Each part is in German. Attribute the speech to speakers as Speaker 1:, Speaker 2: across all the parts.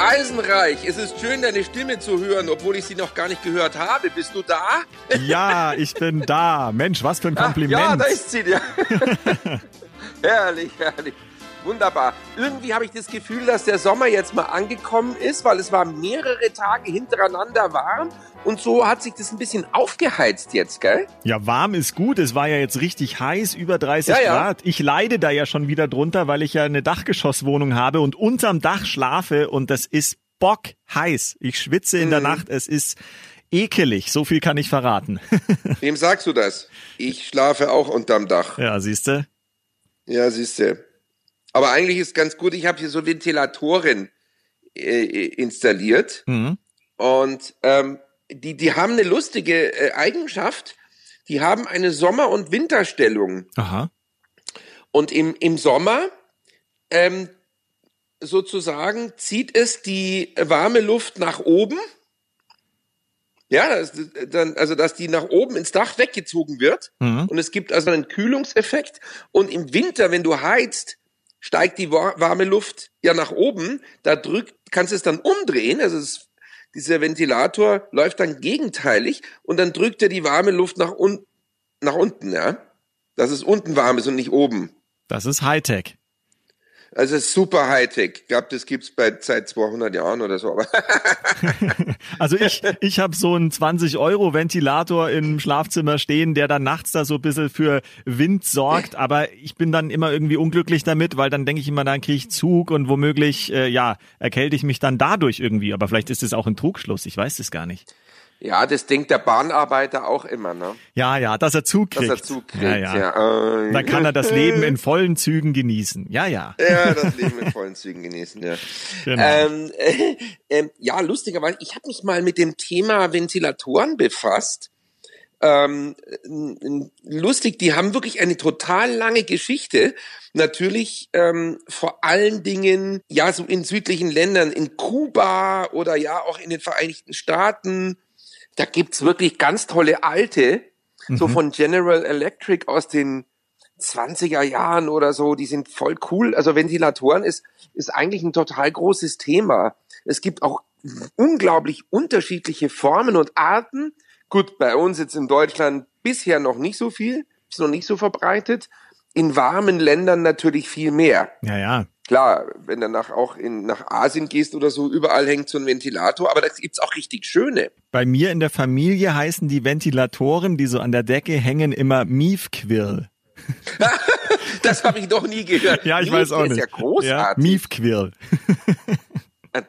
Speaker 1: Eisenreich, es ist schön, deine Stimme zu hören, obwohl ich sie noch gar nicht gehört habe. Bist du da?
Speaker 2: Ja, ich bin da. Mensch, was für ein Kompliment.
Speaker 1: Ja, da ist sie. Ja. herrlich, herrlich. Wunderbar. Irgendwie habe ich das Gefühl, dass der Sommer jetzt mal angekommen ist, weil es war mehrere Tage hintereinander warm und so hat sich das ein bisschen aufgeheizt jetzt, gell?
Speaker 2: Ja, warm ist gut. Es war ja jetzt richtig heiß, über 30 ja, ja. Grad. Ich leide da ja schon wieder drunter, weil ich ja eine Dachgeschosswohnung habe und unterm Dach schlafe und das ist bock heiß. Ich schwitze in mhm. der Nacht. Es ist ekelig. So viel kann ich verraten.
Speaker 1: Wem sagst du das? Ich schlafe auch unterm Dach.
Speaker 2: Ja, siehste.
Speaker 1: Ja, siehste. Aber eigentlich ist ganz gut, ich habe hier so Ventilatoren äh, installiert. Mhm. Und ähm, die, die haben eine lustige äh, Eigenschaft. Die haben eine Sommer- und Winterstellung.
Speaker 2: Aha.
Speaker 1: Und im, im Sommer ähm, sozusagen zieht es die warme Luft nach oben. Ja, das, dann, also dass die nach oben ins Dach weggezogen wird. Mhm. Und es gibt also einen Kühlungseffekt. Und im Winter, wenn du heizt, steigt die warme Luft ja nach oben, da drückt, kannst du es dann umdrehen, also es, dieser Ventilator läuft dann gegenteilig und dann drückt er die warme Luft nach, un, nach unten, ja. Dass es unten warm ist und nicht oben.
Speaker 2: Das ist Hightech.
Speaker 1: Also super Hightech. Ich glaube, das gibt's bei seit 200 Jahren oder so.
Speaker 2: Also ich, ich habe so einen 20-Euro-Ventilator im Schlafzimmer stehen, der dann nachts da so ein bisschen für Wind sorgt. Aber ich bin dann immer irgendwie unglücklich damit, weil dann denke ich immer, dann kriege ich Zug und womöglich, äh, ja, erkälte ich mich dann dadurch irgendwie. Aber vielleicht ist es auch ein Trugschluss. Ich weiß es gar nicht.
Speaker 1: Ja, das denkt der Bahnarbeiter auch immer, ne?
Speaker 2: Ja, ja, dass er Zug kriegt.
Speaker 1: Dass er Zug kriegt,
Speaker 2: ja. ja. ja. Äh, Dann kann er das Leben in vollen Zügen genießen. Ja, ja.
Speaker 1: Ja, das Leben in vollen Zügen genießen, ja. Genau. Ähm, äh, äh, ja, lustigerweise, ich habe mich mal mit dem Thema Ventilatoren befasst. Ähm, lustig, die haben wirklich eine total lange Geschichte. Natürlich ähm, vor allen Dingen ja so in südlichen Ländern, in Kuba oder ja auch in den Vereinigten Staaten da gibt's wirklich ganz tolle alte, mhm. so von General Electric aus den 20er Jahren oder so, die sind voll cool. Also Ventilatoren ist, ist eigentlich ein total großes Thema. Es gibt auch unglaublich unterschiedliche Formen und Arten. Gut, bei uns jetzt in Deutschland bisher noch nicht so viel, ist noch nicht so verbreitet. In warmen Ländern natürlich viel mehr.
Speaker 2: Ja, ja.
Speaker 1: Klar, wenn du nach, auch in, nach Asien gehst oder so, überall hängt so ein Ventilator, aber da gibt's auch richtig schöne.
Speaker 2: Bei mir in der Familie heißen die Ventilatoren, die so an der Decke hängen, immer Miefquirl.
Speaker 1: das habe ich doch nie gehört.
Speaker 2: Ja, ich Mief weiß auch nicht.
Speaker 1: Das ist ja großartig.
Speaker 2: Ja, Miefquirl.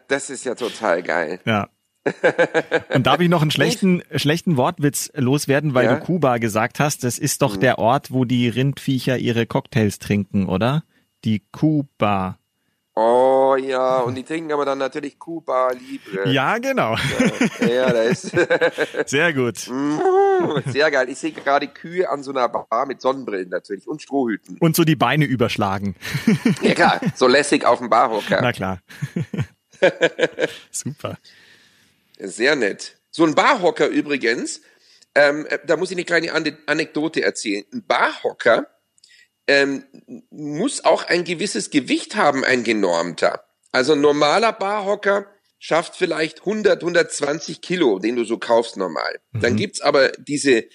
Speaker 1: das ist ja total geil.
Speaker 2: Ja. Und darf ich noch einen schlechten, schlechten Wortwitz loswerden, weil ja? du Kuba gesagt hast? Das ist doch hm. der Ort, wo die Rindviecher ihre Cocktails trinken, oder? Die Kuba.
Speaker 1: Oh ja, und die trinken aber dann natürlich Kuba Libre.
Speaker 2: Ja, genau.
Speaker 1: Ja, ja da ist.
Speaker 2: Sehr gut.
Speaker 1: Mm, sehr geil. Ich sehe gerade Kühe an so einer Bar mit Sonnenbrillen natürlich und Strohhüten.
Speaker 2: Und so die Beine überschlagen.
Speaker 1: Ja klar, so lässig auf dem Barhocker.
Speaker 2: Na klar. Super.
Speaker 1: Sehr nett. So ein Barhocker übrigens, ähm, da muss ich eine kleine Anekdote erzählen. Ein Barhocker ähm, muss auch ein gewisses Gewicht haben, ein genormter. Also ein normaler Barhocker schafft vielleicht 100, 120 Kilo, den du so kaufst normal. Mhm. Dann gibt's aber diese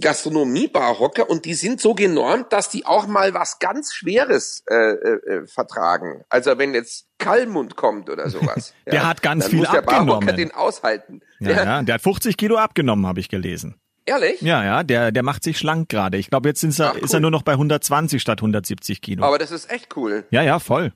Speaker 1: Gastronomie-Barhocker und die sind so genormt, dass die auch mal was ganz Schweres äh, äh, vertragen. Also wenn jetzt Kallmund kommt oder sowas.
Speaker 2: der ja, hat ganz viel muss der abgenommen. Barhocker
Speaker 1: den aushalten.
Speaker 2: Ja, ja, der hat 50 Kilo abgenommen, habe ich gelesen.
Speaker 1: Ehrlich?
Speaker 2: Ja, ja, der, der macht sich schlank gerade. Ich glaube, jetzt er, Ach, cool. ist er nur noch bei 120 statt 170 Kilo.
Speaker 1: Aber das ist echt cool.
Speaker 2: Ja, ja, voll.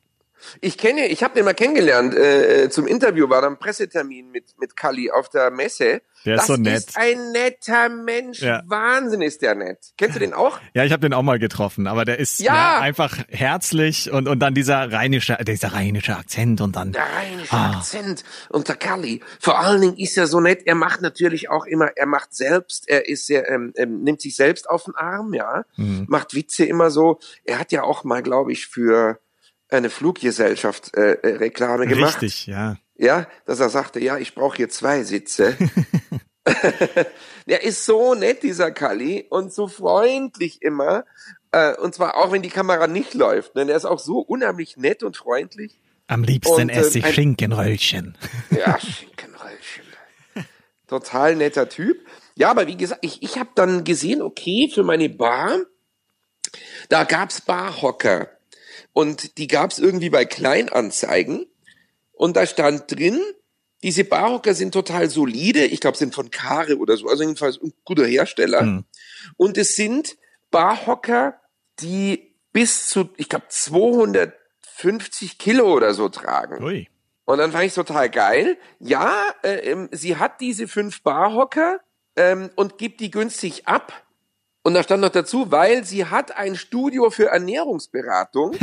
Speaker 1: Ich kenne, ich habe den mal kennengelernt. Äh, zum Interview war da ein Pressetermin mit mit Kali auf der Messe.
Speaker 2: Der ist
Speaker 1: das
Speaker 2: so nett.
Speaker 1: ist ein netter Mensch.
Speaker 2: Ja.
Speaker 1: Wahnsinn ist der nett. Kennst du den auch?
Speaker 2: Ja, ich habe den auch mal getroffen, aber der ist
Speaker 1: Ja.
Speaker 2: ja. einfach herzlich und und dann dieser rheinische, dieser rheinische Akzent und dann
Speaker 1: Der rheinische
Speaker 2: Ah.
Speaker 1: Akzent und der Kali. Vor allen Dingen ist er so nett. Er macht natürlich auch immer, er macht selbst, er ist sehr, ähm, ähm, nimmt sich selbst auf den Arm, ja,
Speaker 2: Mhm.
Speaker 1: macht Witze immer so. Er hat ja auch mal, glaube ich, für eine Fluggesellschaft äh, äh, Reklame gemacht.
Speaker 2: richtig, ja.
Speaker 1: Ja, dass er sagte, ja, ich brauche hier zwei Sitze. der ist so nett, dieser Kali, und so freundlich immer. Äh, und zwar auch, wenn die Kamera nicht läuft. Ne? Der ist auch so unheimlich nett und freundlich.
Speaker 2: Am liebsten
Speaker 1: Und, äh,
Speaker 2: esse ich
Speaker 1: ein-
Speaker 2: Schinkenröllchen.
Speaker 1: Ja, Schinkenröllchen. Total netter Typ. Ja, aber wie gesagt, ich, ich habe dann gesehen, okay, für meine Bar, da gab's Barhocker. Und die gab's irgendwie bei Kleinanzeigen. Und da stand drin, diese Barhocker sind total solide. Ich glaube, sind von Kare oder so. Also jedenfalls ein guter Hersteller.
Speaker 2: Hm.
Speaker 1: Und es sind Barhocker, die bis zu, ich glaube, 250 Kilo oder so tragen.
Speaker 2: Ui.
Speaker 1: Und dann fand ich total geil. Ja, äh, ähm, sie hat diese fünf Barhocker ähm, und gibt die günstig ab. Und da stand noch dazu, weil sie hat ein Studio für Ernährungsberatung.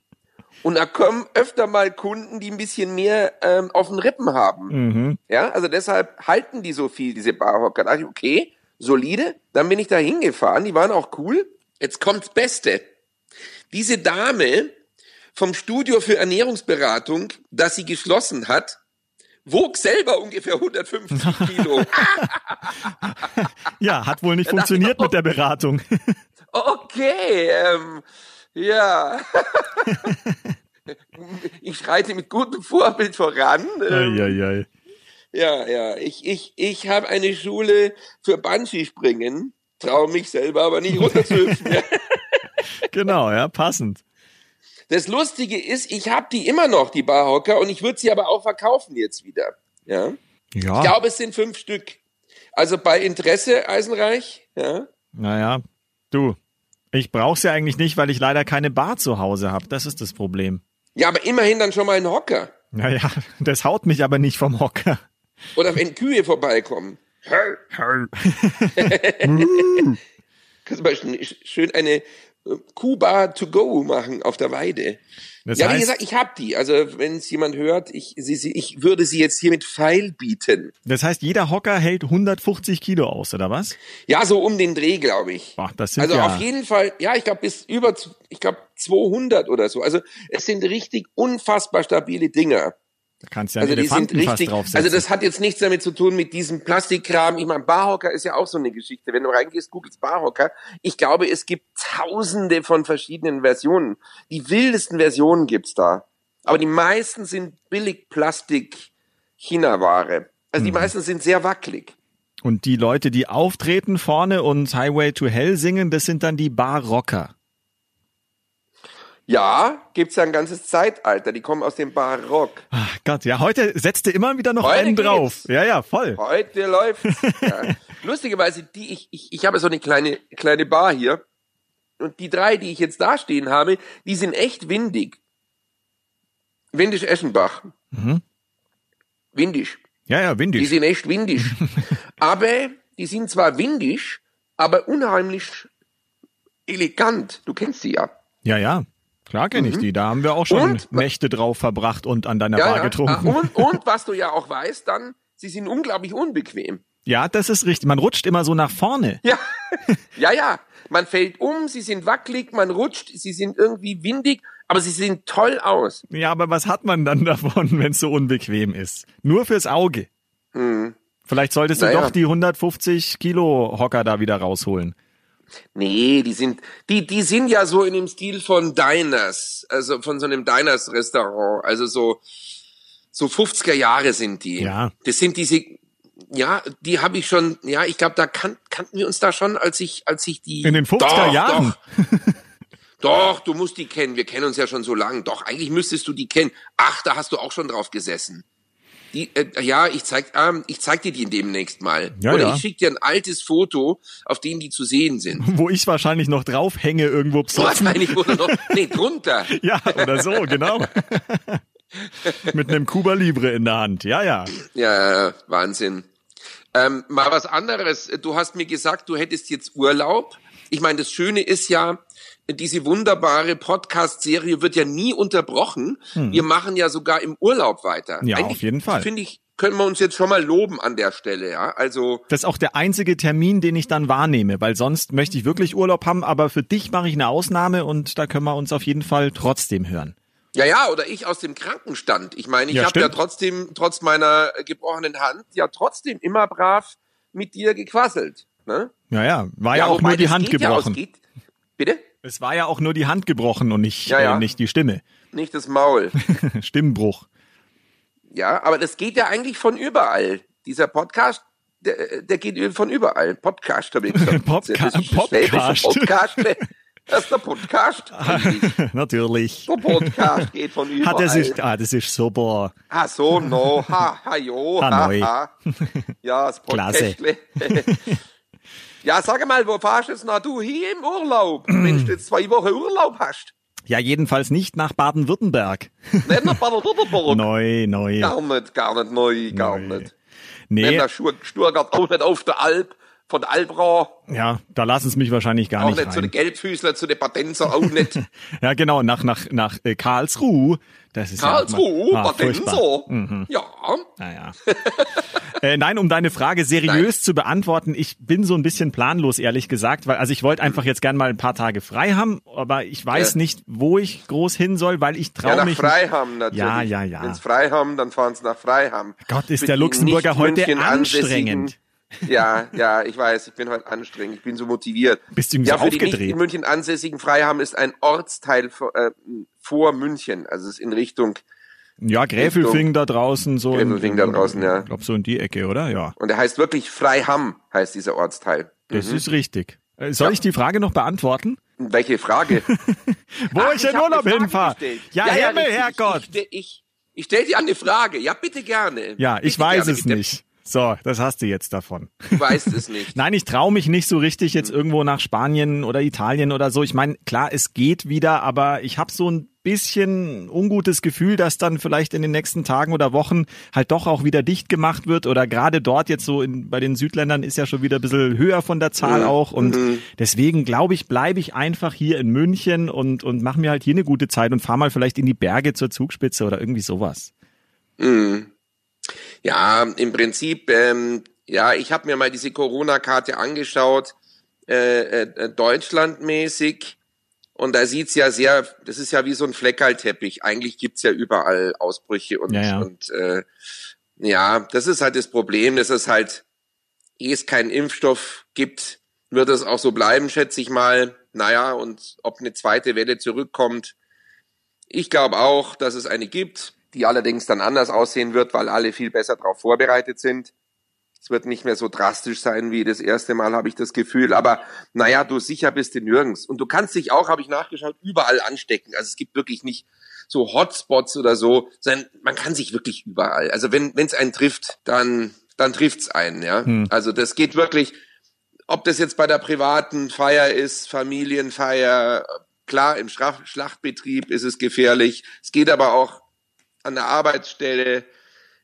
Speaker 1: und da kommen öfter mal Kunden, die ein bisschen mehr ähm, auf den Rippen haben.
Speaker 2: Mhm.
Speaker 1: Ja, also deshalb halten die so viel, diese Barhocker. Da dachte ich, okay, solide. Dann bin ich da hingefahren, die waren auch cool. Jetzt kommt's Beste. Diese Dame vom Studio für Ernährungsberatung, das sie geschlossen hat, wog selber ungefähr 150 Kilo.
Speaker 2: Ja, hat wohl nicht funktioniert mit der Beratung.
Speaker 1: Okay, ähm, ja. ich schreite mit gutem Vorbild voran. Ähm,
Speaker 2: Eieiei.
Speaker 1: Ja, ja. Ich, ich, ich habe eine Schule für Bungee-Springen, traue mich selber aber nicht runterzuhüpfen.
Speaker 2: Genau, ja, passend.
Speaker 1: Das Lustige ist, ich habe die immer noch, die Barhocker, und ich würde sie aber auch verkaufen jetzt wieder. Ja.
Speaker 2: Ja,
Speaker 1: Ich glaube, es sind fünf Stück. Also bei Interesse, Eisenreich, ja.
Speaker 2: naja, du, ich brauch's ja eigentlich nicht, weil ich leider keine Bar zu Hause habe. Das ist das Problem.
Speaker 1: Ja, aber immerhin dann schon mal ein Hocker.
Speaker 2: Naja, das haut mich aber nicht vom Hocker.
Speaker 1: Oder wenn Kühe vorbeikommen. Kannst du mal sch- schön eine Kuhbar to go machen auf der Weide.
Speaker 2: Das
Speaker 1: ja, wie gesagt, ich hab die. Also wenn es jemand hört, ich, sie, sie, ich würde sie jetzt hier mit Pfeil bieten.
Speaker 2: das heißt, jeder Hocker hält 150 Kilo aus, oder was?
Speaker 1: Ja, so um den Dreh, glaube ich.
Speaker 2: Boah, das sind
Speaker 1: Also
Speaker 2: ja,
Speaker 1: auf jeden Fall, ja, ich glaube bis über, ich glaube 200 oder so. Also es sind richtig unfassbar stabile Dinger.
Speaker 2: Da kannst du ja
Speaker 1: Also die sind richtig, also das hat jetzt nichts damit zu tun mit diesem Plastikkram. Ich meine, Barhocker ist ja auch so eine Geschichte. Wenn du reingehst, googelst Barhocker. Ich glaube, es gibt tausende von verschiedenen Versionen. Die wildesten Versionen gibt's da. Aber die meisten sind billig Plastik China-Ware. Also
Speaker 2: Mhm.
Speaker 1: die meisten sind sehr wackelig.
Speaker 2: Und die Leute, die auftreten vorne und Highway to Hell singen, das sind dann die Barrocker.
Speaker 1: Ja, gibt's ja ein ganzes Zeitalter. Die kommen aus dem Barock.
Speaker 2: Ach Gott, ja, heute setzt du immer wieder noch
Speaker 1: Heute
Speaker 2: einen drauf.
Speaker 1: geht's.
Speaker 2: Ja, ja, voll.
Speaker 1: Heute läuft's. Ja. Lustigerweise, die ich, ich, ich habe so eine kleine, kleine Bar hier. Und die drei, die ich jetzt da stehen habe, die sind echt windig. Windisch Eschenbach.
Speaker 2: Mhm.
Speaker 1: Windisch.
Speaker 2: Ja, ja,
Speaker 1: Die
Speaker 2: windig.
Speaker 1: sind echt windisch. aber die sind zwar windisch, aber unheimlich elegant. Du kennst sie ja.
Speaker 2: Ja, ja. Klar kenne ich die. Da haben wir auch schon
Speaker 1: Mhm. Und-
Speaker 2: Nächte drauf verbracht und an deiner
Speaker 1: ja,
Speaker 2: Bar
Speaker 1: ja.
Speaker 2: getrunken.
Speaker 1: Ah, Und, und was du ja auch weißt, dann, sie sind unglaublich unbequem.
Speaker 2: Ja, das ist richtig. Man rutscht immer so nach vorne.
Speaker 1: Ja, ja, ja. Man fällt um, sie sind wackelig, man rutscht, sie sind irgendwie windig, aber sie sehen toll aus.
Speaker 2: Ja, aber was hat man dann davon, wenn es so unbequem ist? Nur fürs Auge.
Speaker 1: Hm.
Speaker 2: Vielleicht solltest du
Speaker 1: Naja.
Speaker 2: doch die 150 Kilo Hocker da wieder rausholen.
Speaker 1: Nee, die sind, die, die sind ja so in dem Stil von Diners, also von so einem Diners-Restaurant, also so, so 50er Jahre sind die.
Speaker 2: Ja.
Speaker 1: Das sind diese, ja, die habe ich schon, ja, ich glaube, da kan kannten wir uns da schon, als ich, als ich die.
Speaker 2: In den 50er
Speaker 1: Doch,
Speaker 2: Jahren.
Speaker 1: Doch. Doch, du musst die kennen. Wir kennen uns ja schon so lang. Doch, eigentlich müsstest du die kennen. Ach, da hast du auch schon drauf gesessen. Die, äh, ja, ich zeig, ähm, ich zeig dir die demnächst mal.
Speaker 2: Ja,
Speaker 1: Oder
Speaker 2: ja.
Speaker 1: ich schicke dir ein altes Foto, auf dem die zu sehen sind.
Speaker 2: Wo ich wahrscheinlich noch draufhänge irgendwo besoffen.
Speaker 1: Wahrscheinlich wurde noch, nee, drunter.
Speaker 2: Ja, oder so, genau. Mit einem Cuba Libre in der Hand. Ja, ja.
Speaker 1: Ja, Wahnsinn. Ähm, mal was anderes. Du hast mir gesagt, du hättest jetzt Urlaub. Ich meine, das Schöne ist ja, diese wunderbare Podcast-Serie wird ja nie unterbrochen. Wir machen ja sogar im Urlaub weiter.
Speaker 2: Hm. Ja,
Speaker 1: Eigentlich,
Speaker 2: auf jeden Fall.
Speaker 1: Finde ich, können wir uns jetzt schon mal loben an der Stelle, ja. Also,
Speaker 2: Das ist auch der einzige Termin, den ich dann wahrnehme, weil sonst möchte ich wirklich Urlaub haben, aber für dich mache ich eine Ausnahme und da können wir uns auf jeden Fall trotzdem hören.
Speaker 1: ja, ja, oder ich aus dem Krankenstand. Ich meine, ich
Speaker 2: Ja,
Speaker 1: habe ja trotzdem, trotz meiner gebrochenen Hand, ja trotzdem immer brav mit dir gequasselt. Ne?
Speaker 2: Ja, ja, war ja, auch
Speaker 1: wobei
Speaker 2: nur die Hand
Speaker 1: geht ja aus-
Speaker 2: gebrochen.
Speaker 1: geht, bitte?
Speaker 2: Es war ja auch nur die Hand gebrochen und nicht,
Speaker 1: Ja, ja.
Speaker 2: Äh, nicht die Stimme.
Speaker 1: Nicht das Maul.
Speaker 2: Stimmbruch.
Speaker 1: Ja, aber das geht ja eigentlich von überall. Dieser Podcast, der, der geht von überall. Podcast, habe ich gesagt.
Speaker 2: Podca-
Speaker 1: Das ist
Speaker 2: Podcast.
Speaker 1: Podcast. ne? Das ist der Podcast.
Speaker 2: Natürlich.
Speaker 1: Der Podcast geht von überall.
Speaker 2: Hat er sich, ah, das ist super.
Speaker 1: Ah, so, no, ha, ha, jo,
Speaker 2: Ha,
Speaker 1: ha, ha. Ja, das
Speaker 2: Klasse.
Speaker 1: Ja, sag mal, wo fahrst du jetzt noch du hier im Urlaub? Wenn du jetzt zwei Wochen Urlaub hast.
Speaker 2: Ja, jedenfalls nicht nach Baden-Württemberg.
Speaker 1: Nicht nach Baden-Württemberg.
Speaker 2: Neu, neu.
Speaker 1: Gar nicht, gar nicht neu, gar
Speaker 2: Neu.
Speaker 1: nicht.
Speaker 2: Nee,
Speaker 1: nach Schur- Stuttgart, auch nicht auf der Alp, von der Albrau,
Speaker 2: ja, da lassen sie mich wahrscheinlich gar
Speaker 1: auch
Speaker 2: nicht
Speaker 1: nicht zu den. Gelbfüßler, zu den Patenzer, auch nicht.
Speaker 2: Ja, genau, nach, nach, nach äh, Karlsruhe. Das ist
Speaker 1: Karlsruhe,
Speaker 2: ja ah, furchtbar.
Speaker 1: Patenzer. Ja.
Speaker 2: Naja. äh, nein, um deine Frage seriös zu beantworten, ich bin so ein bisschen planlos, ehrlich gesagt, weil also ich wollte einfach jetzt gern mal ein paar Tage frei haben, aber ich weiß
Speaker 1: Ja.
Speaker 2: nicht, wo ich groß hin soll, weil ich
Speaker 1: Ja,
Speaker 2: traue
Speaker 1: nach
Speaker 2: mich.
Speaker 1: Freiham natürlich.
Speaker 2: Ja, ja, ja.
Speaker 1: Wenn sie Freiham, dann fahren sie nach Freiham.
Speaker 2: Gott, ist
Speaker 1: Für
Speaker 2: der Luxemburger
Speaker 1: nicht
Speaker 2: heute anstrengend.
Speaker 1: Ja, ja, ich weiß, ich bin heute anstrengend, ich bin so motiviert.
Speaker 2: Bist du irgendwie
Speaker 1: ja,
Speaker 2: so
Speaker 1: für die nicht
Speaker 2: aufgedreht?
Speaker 1: in München ansässigen Freiham ist ein Ortsteil vor, äh, vor München, also es ist in Richtung,
Speaker 2: Ja, Gräfelfing da draußen, so. in-
Speaker 1: Gräfelfing da draußen, ja.
Speaker 2: Ich glaube, so in die Ecke, oder? Ja.
Speaker 1: und er heißt wirklich Freiham, heißt dieser Ortsteil.
Speaker 2: Das ist richtig. Äh, Soll ich die Frage noch beantworten?
Speaker 1: Welche Frage?
Speaker 2: Wo
Speaker 1: Ach,
Speaker 2: ich in Urlaub hinfahre?
Speaker 1: gestellt.
Speaker 2: Ja, Himmel. Herrgott.
Speaker 1: Ich, ich, ich stell dir eine Frage. Ja, bitte gerne.
Speaker 2: Ja, ich
Speaker 1: bitte
Speaker 2: weiß
Speaker 1: gerne.
Speaker 2: es nicht. So, das hast du jetzt davon.
Speaker 1: Du weißt es nicht.
Speaker 2: Nein, ich traue mich nicht so richtig jetzt irgendwo nach Spanien oder Italien oder so. Ich meine, klar, es geht wieder, aber ich habe so ein bisschen ungutes Gefühl, dass dann vielleicht in den nächsten Tagen oder Wochen halt doch auch wieder dicht gemacht wird oder gerade dort jetzt so in, bei den Südländern ist ja schon wieder ein bisschen höher von der Zahl
Speaker 1: Mhm.
Speaker 2: auch und deswegen glaube ich, bleibe ich einfach hier in München und, und mache mir halt hier eine gute Zeit und fahr mal vielleicht in die Berge zur Zugspitze oder irgendwie sowas.
Speaker 1: Ja, im Prinzip, ähm, ja, ich habe mir mal diese Corona-Karte angeschaut, äh, äh, deutschlandmäßig. Und da sieht's ja sehr, das ist ja wie so ein Fleckerlteppich. Eigentlich gibt's ja überall Ausbrüche und,
Speaker 2: Ja, ja.
Speaker 1: und äh, ja, das ist halt das Problem, dass es halt, ehe es keinen Impfstoff gibt, wird es auch so bleiben, schätze ich mal. Naja, und ob eine zweite Welle zurückkommt, ich glaube auch, dass es eine gibt, die allerdings dann anders aussehen wird, weil alle viel besser darauf vorbereitet sind. Es wird nicht mehr so drastisch sein wie das erste Mal, habe ich das Gefühl. Aber naja, du sicher bist du nirgends. Und du kannst dich auch, habe ich nachgeschaut, überall anstecken. Also es gibt wirklich nicht so Hotspots oder so, sondern man kann sich wirklich überall. Also wenn es einen trifft, dann dann trifft's einen. Ja, also das geht wirklich. Ob das jetzt bei der privaten Feier ist, Familienfeier, klar, im Schlach- Schlachtbetrieb ist es gefährlich. Es geht aber auch an der Arbeitsstelle.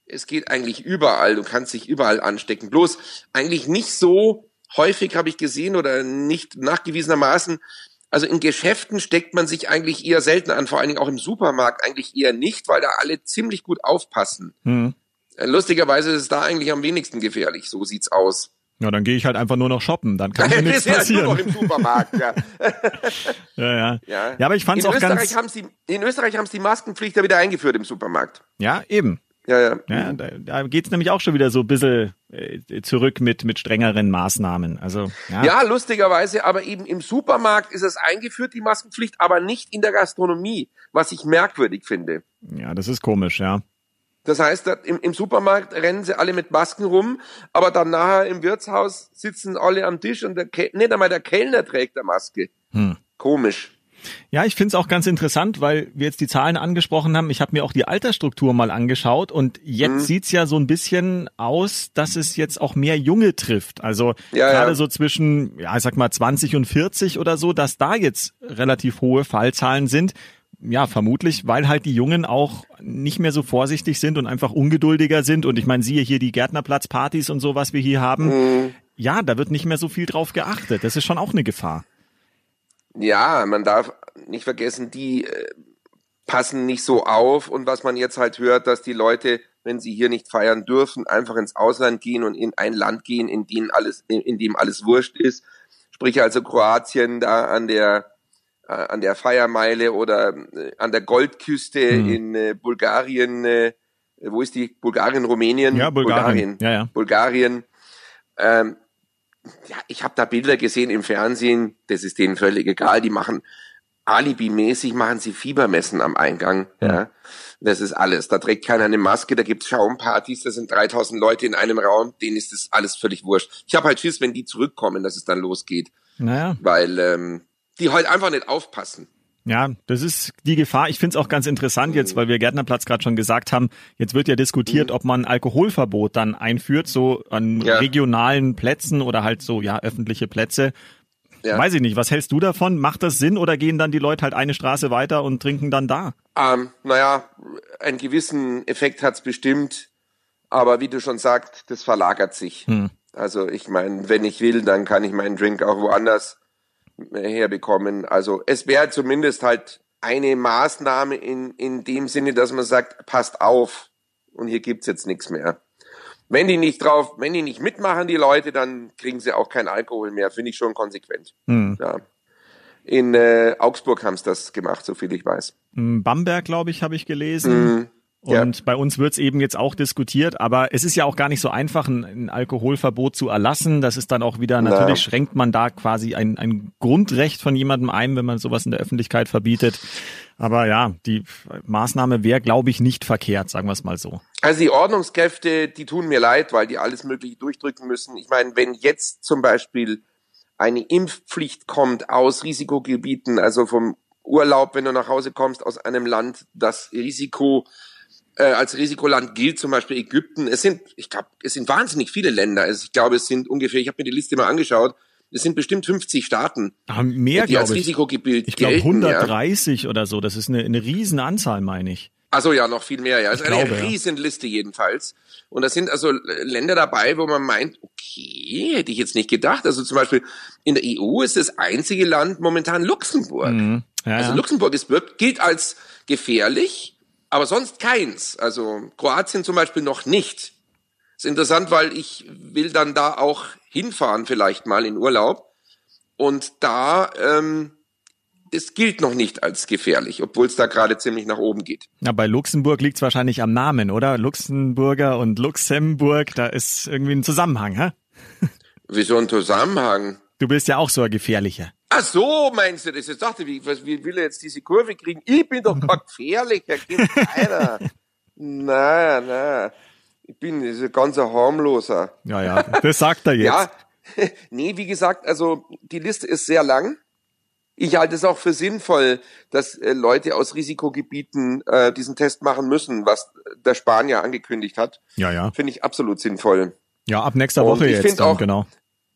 Speaker 1: Es geht eigentlich überall. Du kannst dich überall anstecken. Bloß eigentlich nicht so häufig habe ich gesehen oder nicht nachgewiesenermaßen. Also in Geschäften steckt man sich eigentlich eher selten an, vor allen Dingen auch im Supermarkt eigentlich eher nicht, weil da alle ziemlich gut aufpassen.
Speaker 2: Hm.
Speaker 1: Äh, Lustigerweise ist es da eigentlich am wenigsten gefährlich. So sieht's aus.
Speaker 2: Ja, dann gehe ich halt einfach nur noch shoppen, dann kann mir nichts
Speaker 1: ja nur noch
Speaker 2: passieren.
Speaker 1: im Supermarkt. Ja.
Speaker 2: Ja, ja.
Speaker 1: Ja,
Speaker 2: ja aber ich fand's
Speaker 1: in
Speaker 2: auch
Speaker 1: Österreich
Speaker 2: ganz.
Speaker 1: Haben sie, in Österreich haben sie die Maskenpflicht ja wieder eingeführt im Supermarkt.
Speaker 2: Ja, eben.
Speaker 1: Ja, ja.
Speaker 2: Ja, da, da geht's nämlich auch schon wieder so ein bisschen äh, zurück mit, mit strengeren Maßnahmen. Also, ja.
Speaker 1: Ja, lustigerweise, aber eben im Supermarkt ist es eingeführt, die Maskenpflicht, aber nicht in der Gastronomie, was ich merkwürdig finde.
Speaker 2: ja, das ist komisch, ja.
Speaker 1: Das heißt, im, im Supermarkt rennen sie alle mit Masken rum, aber dann nachher im Wirtshaus sitzen alle am Tisch und der Kel nicht einmal der Kellner trägt eine Maske.
Speaker 2: Hm.
Speaker 1: Komisch.
Speaker 2: Ja, ich finde es auch ganz interessant, weil wir jetzt die Zahlen angesprochen haben. Ich habe mir auch die Altersstruktur mal angeschaut und jetzt mhm. sieht's ja so ein bisschen aus, dass es jetzt auch mehr Junge trifft. Also ja, gerade ja. so zwischen, ja, ich sag mal 20 und 40 oder so, dass da jetzt relativ hohe Fallzahlen sind. Ja, vermutlich, weil halt die Jungen auch nicht mehr so vorsichtig sind und einfach ungeduldiger sind. Und ich meine, siehe hier die Gärtnerplatzpartys und so, was wir hier haben. Mhm. Ja, da wird nicht mehr so viel drauf geachtet. Das ist schon auch eine Gefahr.
Speaker 1: Ja, man darf nicht vergessen, die äh, passen nicht so auf. Und was man jetzt halt hört, dass die Leute, wenn sie hier nicht feiern dürfen, einfach ins Ausland gehen und in ein Land gehen, in dem alles, in, in dem alles wurscht ist. Sprich also Kroatien da an der an der Feiermeile oder äh, an der Goldküste mhm. in äh, Bulgarien. Äh, wo ist die? Bulgarien, Rumänien?
Speaker 2: Ja, Bulgarien.
Speaker 1: Bulgarien. Ja, ja. Bulgarien. Ähm, ja, ich habe da Bilder gesehen im Fernsehen, das ist denen völlig egal, die machen alibimäßig machen sie Fiebermessen am Eingang. Ja. ja. Das ist alles. Da trägt keiner eine Maske, da gibt's Schaumpartys, da sind 3000 Leute in einem Raum, denen ist das alles völlig wurscht. Ich habe halt Schiss, wenn die zurückkommen, dass es dann losgeht.
Speaker 2: Naja.
Speaker 1: Weil ähm, die halt einfach nicht aufpassen.
Speaker 2: Ja, das ist die Gefahr. Ich finde es auch ganz interessant jetzt, weil wir Gärtnerplatz gerade schon gesagt haben, jetzt wird ja diskutiert, mhm. ob man Alkoholverbot dann einführt, so an ja. regionalen Plätzen oder halt so, ja, öffentliche Plätze. Ja. Weiß ich nicht, was hältst du davon? Macht das Sinn oder gehen dann die Leute halt eine Straße weiter und trinken dann da?
Speaker 1: Ähm, naja, einen gewissen Effekt hat's bestimmt, aber wie du schon sagst, das verlagert sich. Hm. Also ich meine, wenn ich will, dann kann ich meinen Drink auch woanders herbekommen. Also es wäre zumindest halt eine Maßnahme in, in dem Sinne, dass man sagt, passt auf und hier gibt's jetzt nichts mehr. Wenn die nicht drauf, wenn die nicht mitmachen, die Leute, dann kriegen sie auch keinen Alkohol mehr. Finde ich schon konsequent. Mhm. Ja. In äh, Augsburg haben sie das gemacht, so viel ich weiß.
Speaker 2: Bamberg, glaube ich, habe ich gelesen. Mhm. Und ja. bei uns wird es eben jetzt auch diskutiert, aber es ist ja auch gar nicht so einfach, ein, ein Alkoholverbot zu erlassen. Das ist dann auch wieder, natürlich Na. schränkt man da quasi ein, ein Grundrecht von jemandem ein, wenn man sowas in der Öffentlichkeit verbietet. Aber ja, die Maßnahme wäre, glaube ich, nicht verkehrt, sagen wir es mal so.
Speaker 1: Also die Ordnungskräfte, die tun mir leid, weil die alles Mögliche durchdrücken müssen. Ich meine, wenn jetzt zum Beispiel eine Impfpflicht kommt aus Risikogebieten, also vom Urlaub, wenn du nach Hause kommst aus einem Land, das Risiko äh, als Risikoland gilt zum Beispiel Ägypten. Es sind, ich glaube, es sind wahnsinnig viele Länder. Also ich glaube, es sind ungefähr, ich habe mir die Liste mal angeschaut, es sind bestimmt 50 Staaten,
Speaker 2: Ach, mehr,
Speaker 1: die als Risikogebiet
Speaker 2: Ich glaube 130 ja. oder so. Das ist eine, eine Riesenanzahl, meine ich.
Speaker 1: Also ja, noch viel mehr, ja. Es ist eine glaube, Riesenliste jedenfalls. Und da sind also Länder dabei, wo man meint, okay, hätte ich jetzt nicht gedacht. Also zum Beispiel in der EU ist das einzige Land momentan Luxemburg. Mhm. Ja, also Luxemburg ist, gilt als gefährlich aber sonst keins. Also Kroatien zum Beispiel noch nicht. Ist interessant, weil ich will dann da auch hinfahren vielleicht mal in Urlaub. Und da, ähm, es gilt noch nicht als gefährlich, obwohl es da gerade ziemlich nach oben geht.
Speaker 2: Na, bei Luxemburg liegt es wahrscheinlich am Namen, oder? Luxemburger und Luxemburg, da ist irgendwie ein Zusammenhang, hä?
Speaker 1: Wieso ein Zusammenhang?
Speaker 2: Du bist ja auch so ein gefährlicher.
Speaker 1: Ach so, meinst du das? Jetzt dachte ich, was, wie will er jetzt diese Kurve kriegen? Ich bin doch kein gefährlicher, gibt keiner. nein, nein. Ich bin ein ganz harmloser.
Speaker 2: Ja, ja, das sagt er jetzt. ja,
Speaker 1: nee, wie gesagt, also die Liste ist sehr lang. Ich halte es auch für sinnvoll, dass äh, Leute aus Risikogebieten äh, diesen Test machen müssen, was der Spanier angekündigt hat.
Speaker 2: Ja, ja.
Speaker 1: Finde ich absolut sinnvoll.
Speaker 2: Ja, ab nächster Woche jetzt dann, auch, genau.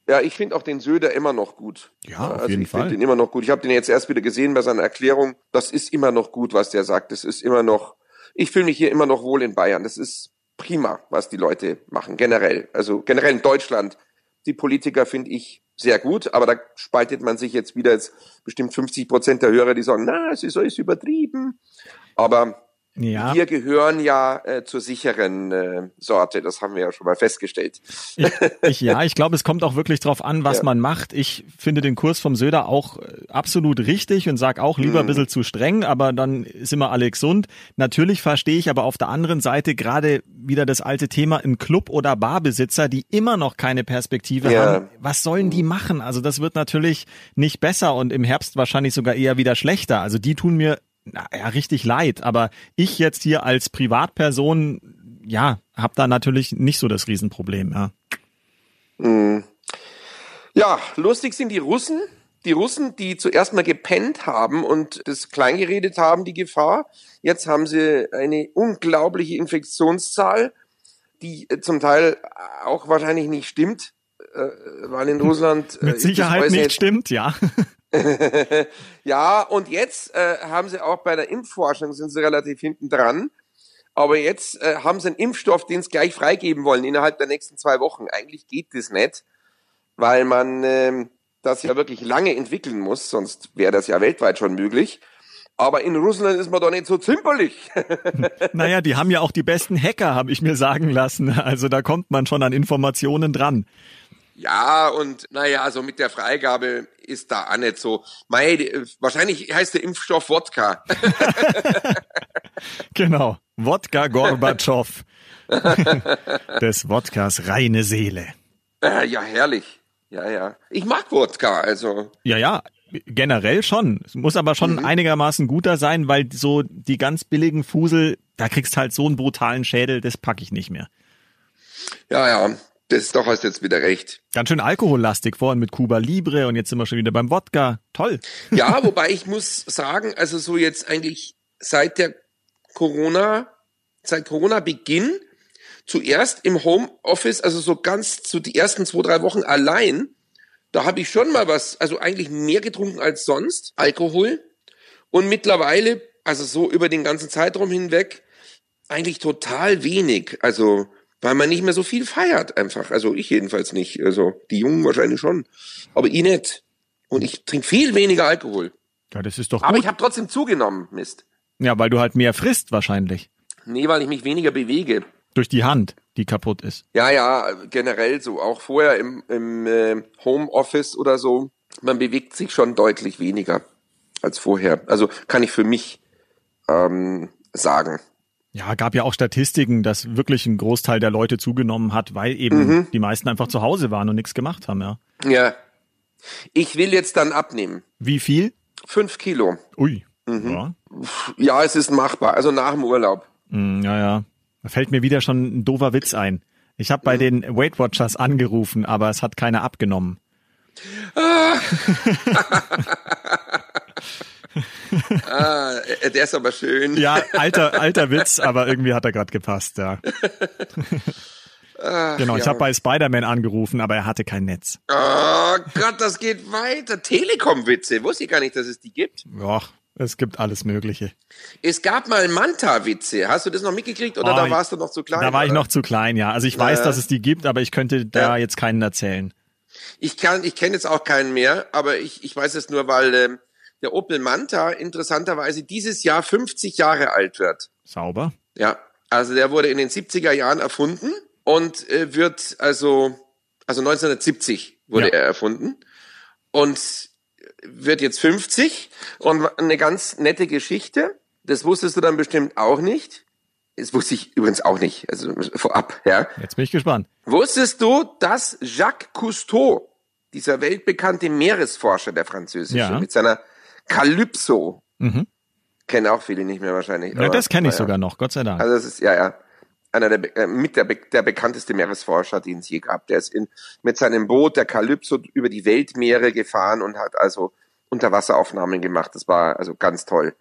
Speaker 1: Ja, ich finde auch den Söder immer noch gut.
Speaker 2: Ja, auf also jeden
Speaker 1: ich
Speaker 2: Fall.
Speaker 1: Ich den immer noch gut. Ich habe den jetzt erst wieder gesehen bei seiner Erklärung. Das ist immer noch gut, was der sagt. Das ist immer noch. Ich fühle mich hier immer noch wohl in Bayern. Das ist prima, was die Leute machen generell. Also generell in Deutschland. Die Politiker finde ich sehr gut, aber da spaltet man sich jetzt wieder jetzt bestimmt 50 Prozent der Hörer, die sagen, na, es ist alles übertrieben. Aber ja. Wir gehören ja äh, zur sicheren äh, Sorte, das haben wir ja schon mal festgestellt.
Speaker 2: Ich, ich, ja, ich glaube, es kommt auch wirklich drauf an, was ja. man macht. Ich finde den Kurs vom Söder auch äh, absolut richtig und sag auch lieber mhm. ein bisschen zu streng, aber dann sind wir alle gesund. Natürlich verstehe ich aber auf der anderen Seite gerade wieder das alte Thema in Club- oder Barbesitzer, die immer noch keine Perspektive ja. haben. Was sollen die machen? Also das wird natürlich nicht besser und im Herbst wahrscheinlich sogar eher wieder schlechter. Also die tun mir na, ja, richtig leid. Aber ich jetzt hier als Privatperson, ja, habe da natürlich nicht so das Riesenproblem, ja.
Speaker 1: Mhm. Ja, lustig sind die Russen. die Russen, die zuerst mal gepennt haben und das kleingeredet haben, die Gefahr. Jetzt haben sie eine unglaubliche Infektionszahl, die äh, zum Teil auch wahrscheinlich nicht stimmt, äh, weil in Russland
Speaker 2: mit Sicherheit nicht stimmt, ja.
Speaker 1: ja, und jetzt äh, haben sie auch bei der Impfforschung sind sie relativ hinten dran. Aber jetzt äh, haben sie einen Impfstoff, den sie gleich freigeben wollen innerhalb der nächsten zwei Wochen. Eigentlich geht das nicht, weil man äh, das ja wirklich lange entwickeln muss, sonst wäre das ja weltweit schon möglich. Aber in Russland ist man doch nicht so zimperlich.
Speaker 2: naja, die haben ja auch die besten Hacker, habe ich mir sagen lassen. Also da kommt man schon an Informationen dran.
Speaker 1: Ja, und naja, also mit der Freigabe ist da auch nicht so. Mei, wahrscheinlich heißt der Impfstoff Wodka.
Speaker 2: genau, Wodka Gorbatschow. Des Wodkas reine Seele.
Speaker 1: Äh, ja, herrlich. Ja, ja. Ich mag Wodka, also.
Speaker 2: Ja, ja, generell schon. Es muss aber schon mhm. einigermaßen guter sein, weil so die ganz billigen Fusel, da kriegst halt so einen brutalen Schädel, das packe ich nicht mehr.
Speaker 1: Ja, ja. Das ist doch hast jetzt wieder recht.
Speaker 2: Ganz schön alkohollastig vorhin mit Cuba Libre und jetzt sind wir schon wieder beim Wodka. Toll.
Speaker 1: Ja, wobei ich muss sagen, also so jetzt eigentlich seit der Corona, seit Corona-Beginn, zuerst im Homeoffice, also so ganz zu die ersten zwei, drei Wochen allein, da habe ich schon mal was, also eigentlich mehr getrunken als sonst, Alkohol. Und mittlerweile, also so über den ganzen Zeitraum hinweg, eigentlich total wenig. Also weil man nicht mehr so viel feiert einfach. Also ich jedenfalls nicht. Also die Jungen wahrscheinlich schon, aber ich nicht. Und ich trinke viel weniger Alkohol.
Speaker 2: Ja, das ist doch gut.
Speaker 1: Aber ich habe trotzdem zugenommen, Mist.
Speaker 2: Ja, weil du halt mehr frisst wahrscheinlich.
Speaker 1: Nee, weil ich mich weniger bewege.
Speaker 2: Durch die Hand, die kaputt ist.
Speaker 1: Ja, ja, generell so. Auch vorher im, im äh, Homeoffice oder so. Man bewegt sich schon deutlich weniger als vorher. Also kann ich für mich ähm, sagen.
Speaker 2: Ja, gab ja auch Statistiken, dass wirklich ein Großteil der Leute zugenommen hat, weil eben mhm. die meisten einfach zu Hause waren und nichts gemacht haben, ja.
Speaker 1: Ja. Ich will jetzt dann abnehmen.
Speaker 2: Wie viel?
Speaker 1: Fünf Kilo.
Speaker 2: Ui.
Speaker 1: Mhm. Ja. ja, es ist machbar. Also nach dem Urlaub.
Speaker 2: Mm, ja, ja. Da fällt mir wieder schon ein doofer Witz ein. Ich habe bei mhm. den Weight Watchers angerufen, aber es hat keiner abgenommen. Ah.
Speaker 1: ah, der ist aber schön.
Speaker 2: Ja, alter, alter Witz, aber irgendwie hat er gerade gepasst, ja. Ach, genau, ich ja. habe bei Spider-Man angerufen, aber er hatte kein Netz.
Speaker 1: Oh Gott, das geht weiter. Telekom-Witze, wusste ich gar nicht, dass es die gibt.
Speaker 2: Ja, es gibt alles Mögliche.
Speaker 1: Es gab mal Manta-Witze. Hast du das noch mitgekriegt oder oh, da warst du noch zu klein?
Speaker 2: Da war
Speaker 1: oder?
Speaker 2: ich noch zu klein, ja. Also ich weiß, ja. dass es die gibt, aber ich könnte da ja. jetzt keinen erzählen.
Speaker 1: Ich kann, ich kenne jetzt auch keinen mehr, aber ich, ich weiß es nur, weil ähm, der Opel Manta interessanterweise dieses Jahr 50 Jahre alt wird.
Speaker 2: Sauber.
Speaker 1: Ja, also der wurde in den 70er Jahren erfunden und äh, wird also, also 1970 wurde ja. er erfunden und wird jetzt 50 und eine ganz nette Geschichte. Das wusstest du dann bestimmt auch nicht. Das wusste ich übrigens auch nicht, also vorab, ja.
Speaker 2: Jetzt bin ich gespannt.
Speaker 1: Wusstest du, dass Jacques Cousteau, dieser weltbekannte Meeresforscher, der französische, ja. mit seiner Calypso. Mhm. Kennen auch viele nicht mehr wahrscheinlich.
Speaker 2: Ja, das kenne ich ja. sogar noch, Gott sei Dank.
Speaker 1: Also das ist, ja, ja. Einer der, äh, mit der, der bekannteste Meeresforscher, den es je gab. Der ist in, mit seinem Boot, der Calypso, über die Weltmeere gefahren und hat also Unterwasseraufnahmen gemacht. Das war also ganz toll.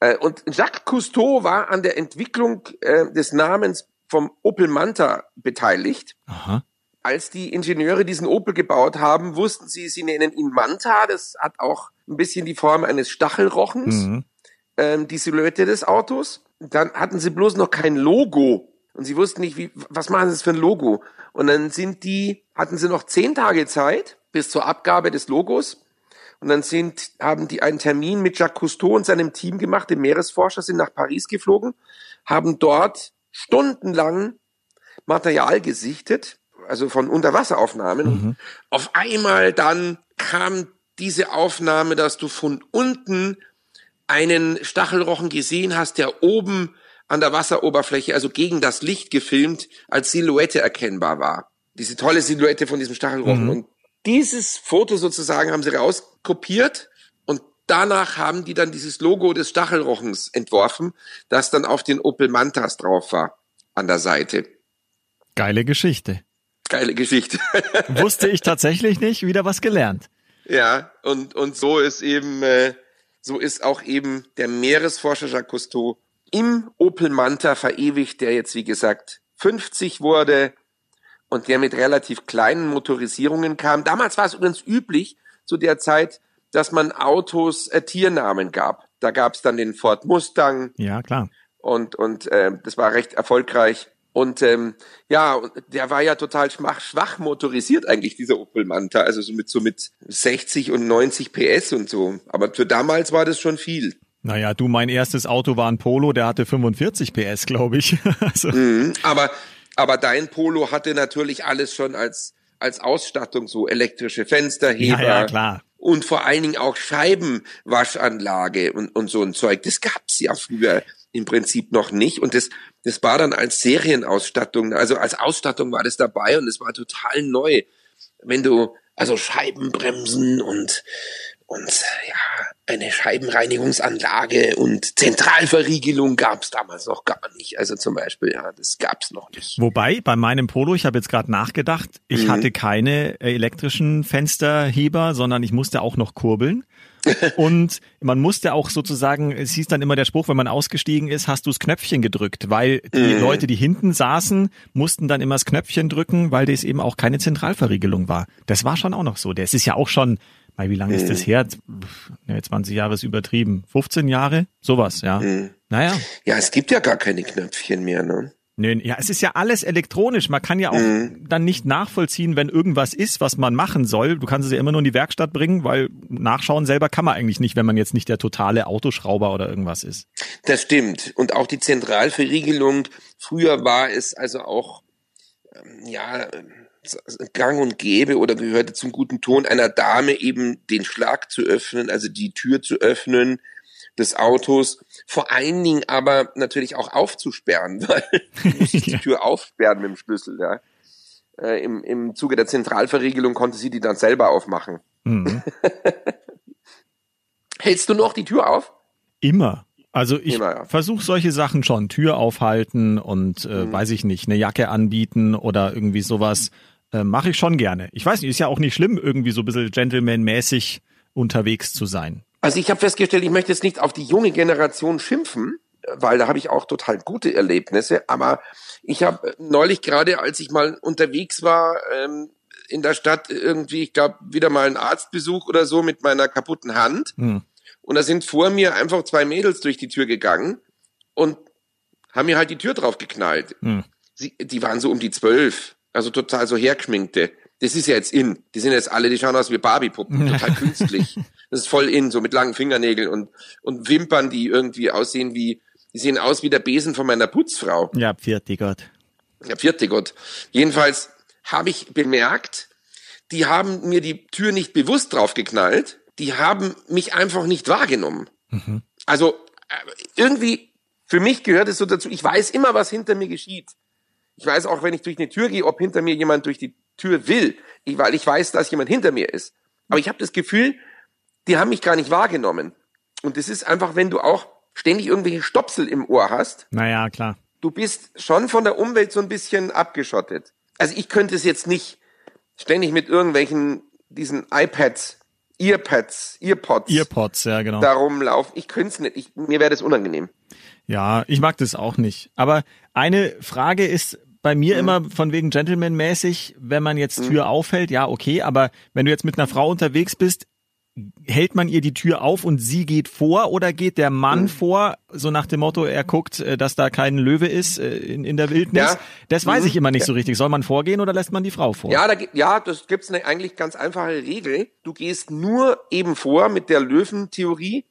Speaker 1: Äh, und Jacques Cousteau war an der Entwicklung äh, des Namens vom Opel Manta beteiligt. Aha als die Ingenieure diesen Opel gebaut haben, wussten sie, sie nennen ihn Manta. Das hat auch ein bisschen die Form eines Stachelrochens, mhm. ähm, die Silhouette des Autos. Dann hatten sie bloß noch kein Logo. Und sie wussten nicht, wie, was machen sie das für ein Logo? Und dann sind die, hatten sie noch zehn Tage Zeit bis zur Abgabe des Logos. Und dann sind, haben die einen Termin mit Jacques Cousteau und seinem Team gemacht, dem Meeresforscher, sind nach Paris geflogen, haben dort stundenlang Material gesichtet also von Unterwasseraufnahmen. Mhm. Auf einmal dann kam diese Aufnahme, dass du von unten einen Stachelrochen gesehen hast, der oben an der Wasseroberfläche, also gegen das Licht gefilmt, als Silhouette erkennbar war. Diese tolle Silhouette von diesem Stachelrochen. Mhm. Und dieses Foto sozusagen haben sie rauskopiert und danach haben die dann dieses Logo des Stachelrochens entworfen, das dann auf den Opel Mantas drauf war an der Seite.
Speaker 2: Geile Geschichte.
Speaker 1: Geile Geschichte.
Speaker 2: Wusste ich tatsächlich nicht, wieder was gelernt.
Speaker 1: Ja, und, und so ist eben, äh, so ist auch eben der Meeresforscher Jacques Cousteau im Opel Manta verewigt, der jetzt, wie gesagt, 50 wurde und der mit relativ kleinen Motorisierungen kam. Damals war es übrigens üblich, zu der Zeit, dass man Autos äh, Tiernamen gab. Da gab es dann den Ford Mustang.
Speaker 2: Ja, klar.
Speaker 1: Und, und äh, das war recht erfolgreich. Und ähm, ja, der war ja total schwach, schwach motorisiert eigentlich, dieser Opel Manta. Also so mit so mit 60 und 90 PS und so. Aber für damals war das schon viel.
Speaker 2: Naja, du, mein erstes Auto war ein Polo, der hatte 45 PS, glaube ich.
Speaker 1: also. mhm, aber, aber dein Polo hatte natürlich alles schon als, als Ausstattung, so elektrische Fensterheber.
Speaker 2: Ja, ja, klar
Speaker 1: und vor allen Dingen auch Scheibenwaschanlage und, und so ein Zeug. Das gab's ja früher im Prinzip noch nicht. Und das, das war dann als Serienausstattung, also als Ausstattung war das dabei und es war total neu. Wenn du, also Scheibenbremsen und, und ja, eine Scheibenreinigungsanlage und Zentralverriegelung gab's damals noch gar nicht. Also zum Beispiel, ja, das gab's noch nicht.
Speaker 2: Wobei bei meinem Polo, ich habe jetzt gerade nachgedacht, ich mhm. hatte keine elektrischen Fensterheber, sondern ich musste auch noch kurbeln. Und man musste auch sozusagen, es hieß dann immer der Spruch, wenn man ausgestiegen ist, hast du das Knöpfchen gedrückt, weil die mhm. Leute, die hinten saßen, mussten dann immer das Knöpfchen drücken, weil das eben auch keine Zentralverriegelung war. Das war schon auch noch so. Das ist ja auch schon wie lange mhm. ist das mhm. her? Ne, 20 Jahre ist übertrieben. 15 Jahre? Sowas, ja. Mhm. Naja.
Speaker 1: Ja, es gibt ja gar keine Knöpfchen mehr, ne?
Speaker 2: Nö, ja, es ist ja alles elektronisch. Man kann ja auch mhm. dann nicht nachvollziehen, wenn irgendwas ist, was man machen soll. Du kannst es ja immer nur in die Werkstatt bringen, weil nachschauen selber kann man eigentlich nicht, wenn man jetzt nicht der totale Autoschrauber oder irgendwas ist.
Speaker 1: Das stimmt. Und auch die Zentralverriegelung. Früher war es also auch, ähm, ja, gang und gäbe oder gehörte zum guten Ton einer Dame eben den Schlag zu öffnen, also die Tür zu öffnen des Autos, vor allen Dingen aber natürlich auch aufzusperren, weil du musst die Tür aufsperren mit dem Schlüssel, ja. Äh, im, Im Zuge der Zentralverriegelung konnte sie die dann selber aufmachen. Mhm. Hältst du noch die Tür auf?
Speaker 2: Immer. Also ich ja. versuche solche Sachen schon, Tür aufhalten und äh, mhm. weiß ich nicht, eine Jacke anbieten oder irgendwie sowas. Äh, Mache ich schon gerne. Ich weiß nicht, ist ja auch nicht schlimm, irgendwie so ein bisschen Gentleman-mäßig unterwegs zu sein.
Speaker 1: Also ich habe festgestellt, ich möchte jetzt nicht auf die junge Generation schimpfen, weil da habe ich auch total gute Erlebnisse. Aber ich habe neulich gerade, als ich mal unterwegs war ähm, in der Stadt, irgendwie, ich glaube, wieder mal einen Arztbesuch oder so mit meiner kaputten Hand. Hm. Und da sind vor mir einfach zwei Mädels durch die Tür gegangen und haben mir halt die Tür drauf geknallt. Hm. Sie, die waren so um die zwölf. Also total so hergeschminkte. Das ist ja jetzt in. Die sind jetzt alle, die schauen aus wie Barbie-Puppen, total künstlich. Das ist voll in, so mit langen Fingernägeln und, und Wimpern, die irgendwie aussehen wie, die sehen aus wie der Besen von meiner Putzfrau.
Speaker 2: Ja, vierte Gott.
Speaker 1: Ja, vierte Gott. Jedenfalls habe ich bemerkt, die haben mir die Tür nicht bewusst draufgeknallt, die haben mich einfach nicht wahrgenommen. Mhm. Also äh, irgendwie, für mich gehört es so dazu, ich weiß immer, was hinter mir geschieht. Ich weiß auch, wenn ich durch eine Tür gehe, ob hinter mir jemand durch die Tür will, ich, weil ich weiß, dass jemand hinter mir ist. Aber ich habe das Gefühl, die haben mich gar nicht wahrgenommen. Und das ist einfach, wenn du auch ständig irgendwelche Stopsel im Ohr hast.
Speaker 2: Naja, klar.
Speaker 1: Du bist schon von der Umwelt so ein bisschen abgeschottet. Also ich könnte es jetzt nicht ständig mit irgendwelchen diesen iPads, Earpads, Earpods,
Speaker 2: Earpods, ja genau.
Speaker 1: Da rumlaufen. Ich könnte es nicht. Ich, mir wäre das unangenehm.
Speaker 2: Ja, ich mag das auch nicht. Aber eine Frage ist bei mir mhm. immer von wegen Gentleman-mäßig, wenn man jetzt mhm. Tür mhm. aufhält, ja, okay, aber wenn du jetzt mit einer Frau unterwegs bist, hält man ihr die Tür auf und sie geht vor oder geht der Mann mhm. vor, so nach dem Motto, er guckt, äh, dass da kein Löwe ist äh, in, in der Wildnis? Ja. Das weiß mhm. ich immer nicht so richtig. Soll man vorgehen oder lässt man die Frau vor?
Speaker 1: Ja, da, ja das gibt's eine eigentlich ganz einfache Regel. Du gehst nur eben vor mit der Löwentheorie,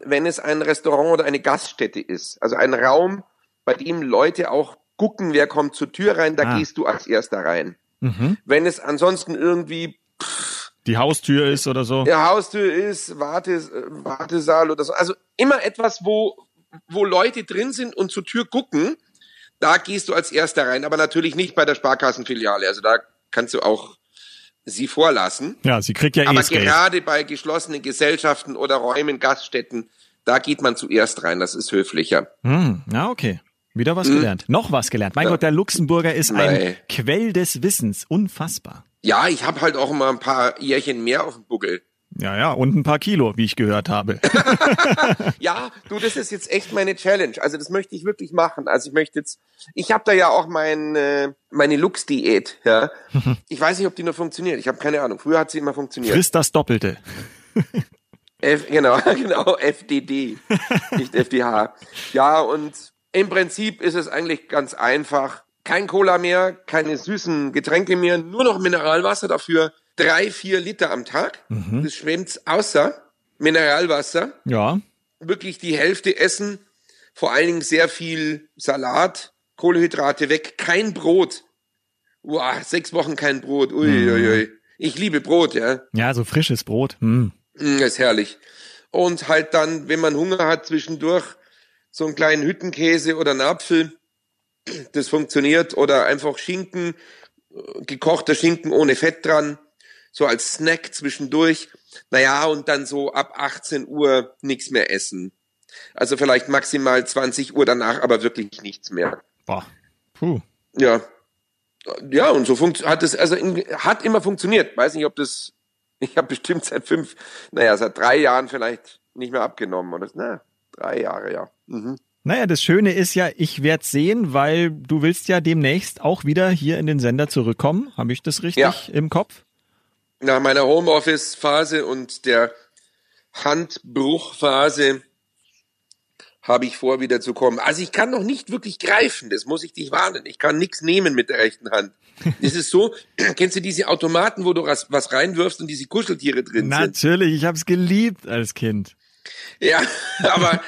Speaker 1: wenn es ein Restaurant oder eine Gaststätte ist. Also ein Raum, bei dem Leute auch gucken, wer kommt zur Tür rein, da ah. gehst du als erster rein. Mhm. Wenn es ansonsten irgendwie
Speaker 2: pff, die Haustür ist oder so.
Speaker 1: Ja, Haustür ist, Warte, Wartesaal oder so. Also immer etwas, wo, wo Leute drin sind und zur Tür gucken, da gehst du als erster rein, aber natürlich nicht bei der Sparkassenfiliale. Also da kannst du auch sie vorlassen.
Speaker 2: Ja, sie kriegt ja eh
Speaker 1: Aber gerade bei geschlossenen Gesellschaften oder Räumen, Gaststätten, da geht man zuerst rein. Das ist höflicher.
Speaker 2: Hm, ja, okay. Wieder was hm. gelernt. Noch was gelernt. Mein ja. Gott, der Luxemburger ist Nein. ein Quell des Wissens. Unfassbar.
Speaker 1: Ja, ich habe halt auch immer ein paar Jährchen mehr auf dem Buckel.
Speaker 2: Ja, ja, und ein paar Kilo, wie ich gehört habe.
Speaker 1: ja, du, das ist jetzt echt meine Challenge. Also das möchte ich wirklich machen. Also ich möchte jetzt, ich habe da ja auch mein, äh, meine Lux-Diät. Ja, ich weiß nicht, ob die nur funktioniert. Ich habe keine Ahnung. Früher hat sie immer funktioniert.
Speaker 2: Frisst das Doppelte.
Speaker 1: F, genau, genau, FDD, nicht FDH. Ja, und im Prinzip ist es eigentlich ganz einfach. Kein Cola mehr, keine süßen Getränke mehr, nur noch Mineralwasser dafür drei, vier Liter am Tag. Mhm. Das schwemmt außer Mineralwasser.
Speaker 2: Ja.
Speaker 1: Wirklich die Hälfte essen. Vor allen Dingen sehr viel Salat, Kohlehydrate weg, kein Brot. Wow, sechs Wochen kein Brot. Ui, mhm. Ich liebe Brot, ja.
Speaker 2: Ja, so frisches Brot. Mhm.
Speaker 1: Das ist herrlich. Und halt dann, wenn man Hunger hat, zwischendurch so einen kleinen Hüttenkäse oder einen Apfel. Das funktioniert. Oder einfach Schinken, gekochter Schinken ohne Fett dran so als Snack zwischendurch. Naja, und dann so ab 18 Uhr nichts mehr essen. Also vielleicht maximal 20 Uhr danach, aber wirklich nichts mehr.
Speaker 2: Boah. Puh.
Speaker 1: Ja. Ja, und so hat es, also hat immer funktioniert. Weiß nicht, ob das, ich habe bestimmt seit fünf, naja, seit drei Jahren vielleicht nicht mehr abgenommen. Oder, na, drei Jahre, ja. Mhm.
Speaker 2: Naja, das Schöne ist ja, ich werde sehen, weil du willst ja demnächst auch wieder hier in den Sender zurückkommen. Habe ich das richtig ja. im Kopf?
Speaker 1: nach meiner Homeoffice-Phase und der Handbruchphase habe ich vor, wieder zu kommen. Also ich kann noch nicht wirklich greifen, das muss ich dich warnen. Ich kann nichts nehmen mit der rechten Hand. Es ist so, kennst du diese Automaten, wo du was, reinwirfst und diese Kuscheltiere drin
Speaker 2: Natürlich, sind? Natürlich, ich habe es geliebt als Kind.
Speaker 1: Ja, aber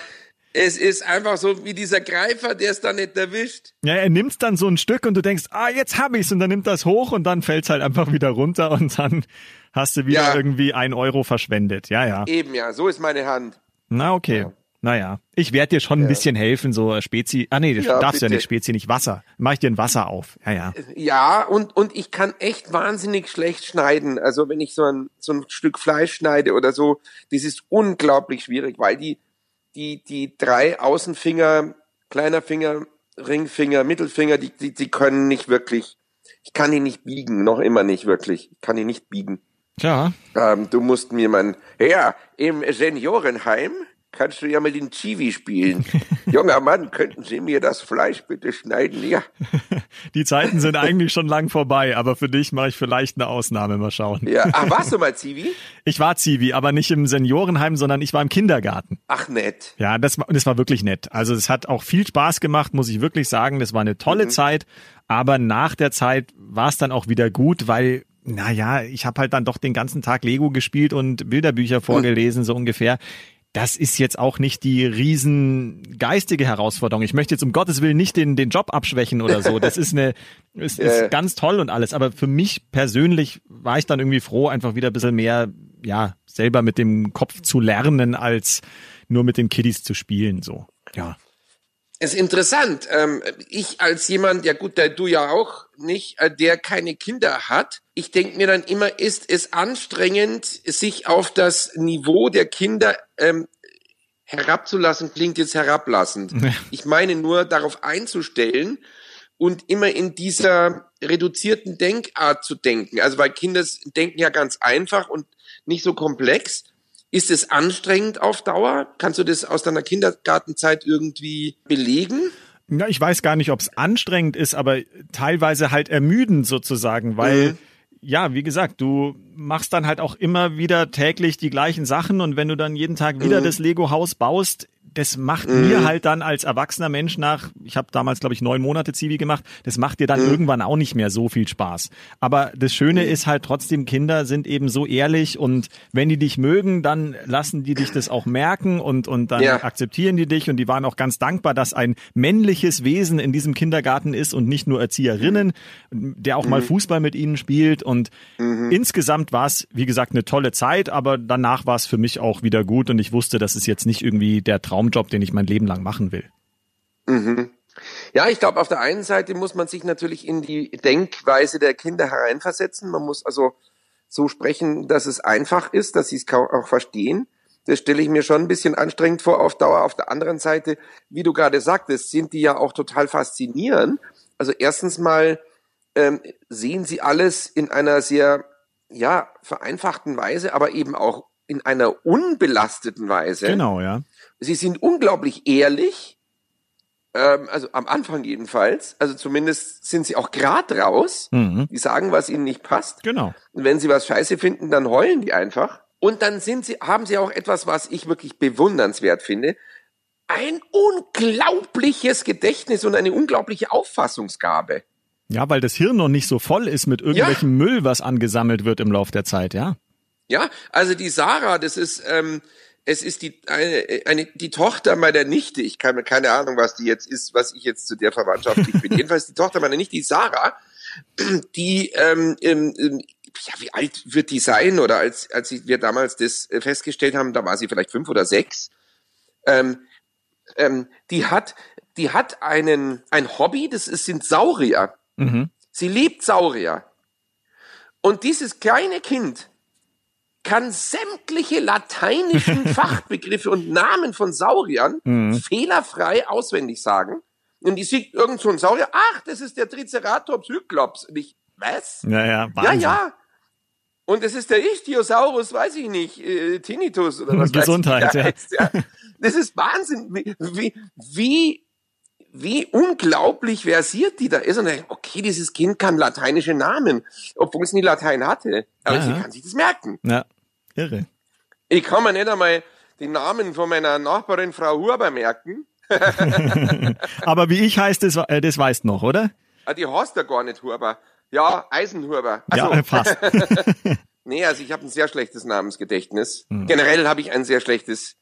Speaker 1: es ist einfach so wie dieser Greifer, der es dann nicht erwischt.
Speaker 2: Ja, er nimmt dann so ein Stück und du denkst, ah, jetzt hab ich's und dann nimmt das hoch und dann fällt's halt einfach wieder runter und dann hast du wieder ja. irgendwie ein Euro verschwendet. Ja, ja.
Speaker 1: Eben ja, so ist meine Hand.
Speaker 2: Na, okay. Ja. Naja, ich werde dir schon ein ja. bisschen helfen, so Spezi. Ah nee, das ja, darfst du ja nicht, Spezi nicht Wasser. Mach ich dir ein Wasser auf. Ja, ja.
Speaker 1: Ja, und, und ich kann echt wahnsinnig schlecht schneiden. Also wenn ich so ein, so ein Stück Fleisch schneide oder so, das ist unglaublich schwierig, weil die, die, die drei Außenfinger, kleiner Finger, Ringfinger, Mittelfinger, die, die, die können nicht wirklich, ich kann die nicht biegen, noch immer nicht wirklich. Ich kann die nicht biegen.
Speaker 2: Tja.
Speaker 1: Ähm, du musst mir mein, ja, im Seniorenheim kannst du ja mal den Chivi spielen. Junger Mann, könnten Sie mir das Fleisch bitte schneiden? Ja.
Speaker 2: Die Zeiten sind eigentlich schon lang vorbei, aber für dich mache ich vielleicht eine Ausnahme. Mal schauen.
Speaker 1: Ja. Ach, warst du mal Zivi?
Speaker 2: Ich war Zivi, aber nicht im Seniorenheim, sondern ich war im Kindergarten.
Speaker 1: Ach, nett.
Speaker 2: Ja, das, das war wirklich nett. Also es hat auch viel Spaß gemacht, muss ich wirklich sagen. Das war eine tolle mhm. Zeit. Aber nach der Zeit war es dann auch wieder gut, weil naja, ich habe halt dann doch den ganzen Tag Lego gespielt und Bilderbücher vorgelesen, so ungefähr das ist jetzt auch nicht die riesen geistige Herausforderung. Ich möchte jetzt um Gottes Willen nicht den, den Job abschwächen oder so. Das ist eine, ist, ist ganz toll und alles. Aber für mich persönlich war ich dann irgendwie froh, einfach wieder ein bisschen mehr, ja, selber mit dem Kopf zu lernen, als nur mit den Kiddies zu spielen, so. Ja.
Speaker 1: Es ist interessant. Ähm, ich als jemand, ja gut, der du ja auch nicht, äh, der keine Kinder hat, ich denke mir dann immer, ist es anstrengend, sich auf das Niveau der Kinder ähm, herabzulassen, klingt jetzt herablassend. Ich meine nur, darauf einzustellen und immer in dieser reduzierten Denkart zu denken. Also weil Kinder denken ja ganz einfach und nicht so komplex. Ist es anstrengend auf Dauer? Kannst du das aus deiner Kindergartenzeit irgendwie belegen?
Speaker 2: Ja, ich weiß gar nicht, ob es anstrengend ist, aber teilweise halt ermüdend sozusagen, weil mhm ja, wie gesagt, du machst dann halt auch immer wieder täglich die gleichen Sachen und wenn du dann jeden Tag wieder mhm. das Lego-Haus baust, das macht mhm. mir halt dann als erwachsener Mensch nach, ich habe damals, glaube ich, neun Monate Zivi gemacht, das macht dir dann mhm. irgendwann auch nicht mehr so viel Spaß. Aber das Schöne mhm. ist halt trotzdem, Kinder sind eben so ehrlich und wenn die dich mögen, dann lassen die dich das auch merken und, und dann ja. akzeptieren die dich und die waren auch ganz dankbar, dass ein männliches Wesen in diesem Kindergarten ist und nicht nur Erzieherinnen, der auch mal mhm. Fußball mit ihnen spielt und mhm. insgesamt war es, wie gesagt, eine tolle Zeit, aber danach war es für mich auch wieder gut und ich wusste, das ist jetzt nicht irgendwie der Traum Traumjob, den ich mein Leben lang machen will.
Speaker 1: Mhm. Ja, ich glaube, auf der einen Seite muss man sich natürlich in die Denkweise der Kinder hereinversetzen. Man muss also so sprechen, dass es einfach ist, dass sie es auch verstehen. Das stelle ich mir schon ein bisschen anstrengend vor auf Dauer. Auf der anderen Seite, wie du gerade sagtest, sind die ja auch total faszinierend. Also erstens mal ähm, sehen sie alles in einer sehr ja vereinfachten Weise, aber eben auch in einer unbelasteten Weise.
Speaker 2: Genau, ja.
Speaker 1: Sie sind unglaublich ehrlich, ähm, also am Anfang jedenfalls. Also zumindest sind sie auch grad raus. Mhm. Die sagen, was ihnen nicht passt.
Speaker 2: Genau.
Speaker 1: Und wenn sie was scheiße finden, dann heulen die einfach. Und dann sind sie, haben sie auch etwas, was ich wirklich bewundernswert finde. Ein unglaubliches Gedächtnis und eine unglaubliche Auffassungsgabe.
Speaker 2: Ja, weil das Hirn noch nicht so voll ist mit irgendwelchem ja. Müll, was angesammelt wird im Lauf der Zeit, ja.
Speaker 1: Ja, also die Sarah, das ist, ähm, es ist die eine, eine die Tochter meiner Nichte. Ich kann mir keine Ahnung, was die jetzt ist, was ich jetzt zu der verwandtschaftlich bin. Jedenfalls die Tochter meiner Nichte, die Sarah, die ähm, ähm, ja, wie alt wird die sein? Oder als als wir damals das festgestellt haben, da war sie vielleicht fünf oder sechs. Ähm, ähm, die hat die hat einen ein Hobby, das ist, sind Saurier. Mhm. Sie liebt Saurier. Und dieses kleine Kind kann sämtliche lateinischen Fachbegriffe und Namen von Sauriern mhm. fehlerfrei auswendig sagen. Und die sieht irgend so ein Saurier, ach, das ist der Triceratops Hyklops. Und ich, was?
Speaker 2: Ja, ja, Wahnsinn.
Speaker 1: Ja, ja. Und es ist der Ichthyosaurus, weiß ich nicht, äh, Tinnitus oder was
Speaker 2: Gesundheit, ja. Heißt, ja.
Speaker 1: Das ist Wahnsinn, wie, wie, wie wie unglaublich versiert die da ist. Und dann, okay, dieses Kind kann lateinische Namen, obwohl es nie Latein hatte. Aber ja, sie kann sich das merken.
Speaker 2: Ja, irre.
Speaker 1: Ich kann mir nicht einmal den Namen von meiner Nachbarin Frau Huber merken.
Speaker 2: Aber wie ich heißt, das, äh, das weißt noch, oder?
Speaker 1: Ah, die heißt ja gar nicht Huber. Ja, Eisenhuber. Also,
Speaker 2: ja, fast.
Speaker 1: nee, also ich habe ein sehr schlechtes Namensgedächtnis. Mhm. Generell habe ich ein sehr schlechtes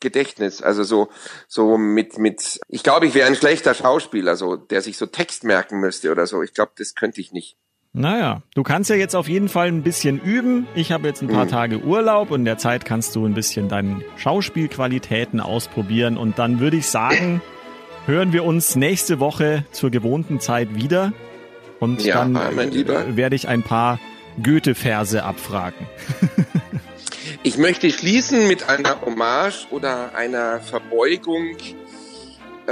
Speaker 1: Gedächtnis. Also so, so mit, mit, ich glaube, ich wäre ein schlechter Schauspieler, so, der sich so Text merken müsste oder so. Ich glaube, das könnte ich nicht.
Speaker 2: Naja, du kannst ja jetzt auf jeden Fall ein bisschen üben. Ich habe jetzt ein paar mhm. Tage Urlaub und in der Zeit kannst du ein bisschen deine Schauspielqualitäten ausprobieren. Und dann würde ich sagen, hören wir uns nächste Woche zur gewohnten Zeit wieder. Und ja, dann werde ich ein paar Goethe-Verse abfragen.
Speaker 1: Ich möchte schließen mit einer Hommage oder einer Verbeugung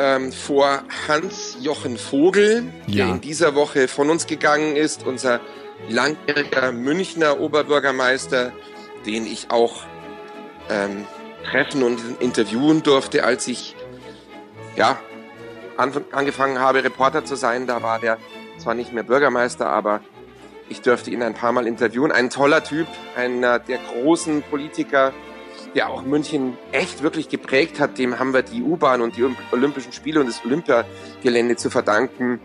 Speaker 1: ähm, vor Hans-Jochen Vogel, ja. der in dieser Woche von uns gegangen ist, unser langjähriger Münchner Oberbürgermeister, den ich auch ähm, treffen und interviewen durfte, als ich ja angefangen habe, Reporter zu sein. Da war der zwar nicht mehr Bürgermeister, aber ich dürfte ihn ein paar Mal interviewen. Ein toller Typ, einer der großen Politiker, der auch München echt wirklich geprägt hat. Dem haben wir die U-Bahn und die Olympischen Spiele und das Olympiagelände zu verdanken.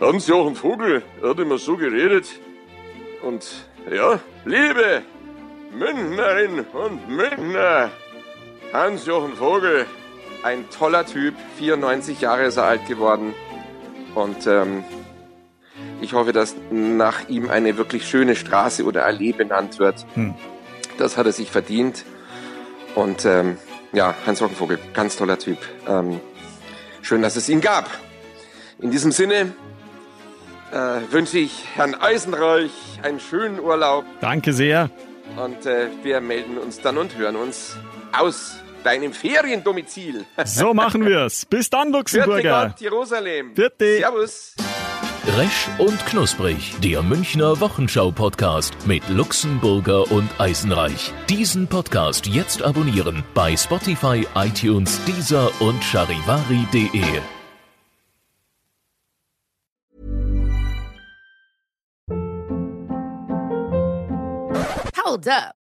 Speaker 1: Hans-Jochen Vogel, er hat immer so geredet. Und ja, liebe Münchnerin und Münchner, Hans-Jochen Vogel, ein toller Typ, 94 Jahre ist er alt geworden. Und ähm, ich hoffe, dass nach ihm eine wirklich schöne Straße oder Allee benannt wird. Hm. Das hat er sich verdient. Und ähm, ja, Hans Rockenvogel, ganz toller Typ. Ähm, schön, dass es ihn gab. In diesem Sinne äh, wünsche ich Herrn Eisenreich einen schönen Urlaub.
Speaker 2: Danke sehr.
Speaker 1: Und äh, wir melden uns dann und hören uns aus deinem Feriendomizil.
Speaker 2: So machen wir's. Bis dann, Luxemburger.
Speaker 1: Gott, Jerusalem.
Speaker 2: Vierte.
Speaker 1: Servus.
Speaker 3: Resch und Knusprig, der Münchner Wochenschau-Podcast mit Luxemburger und Eisenreich. Diesen Podcast jetzt abonnieren bei Spotify, iTunes, Deezer und charivari.de.
Speaker 4: Hold up.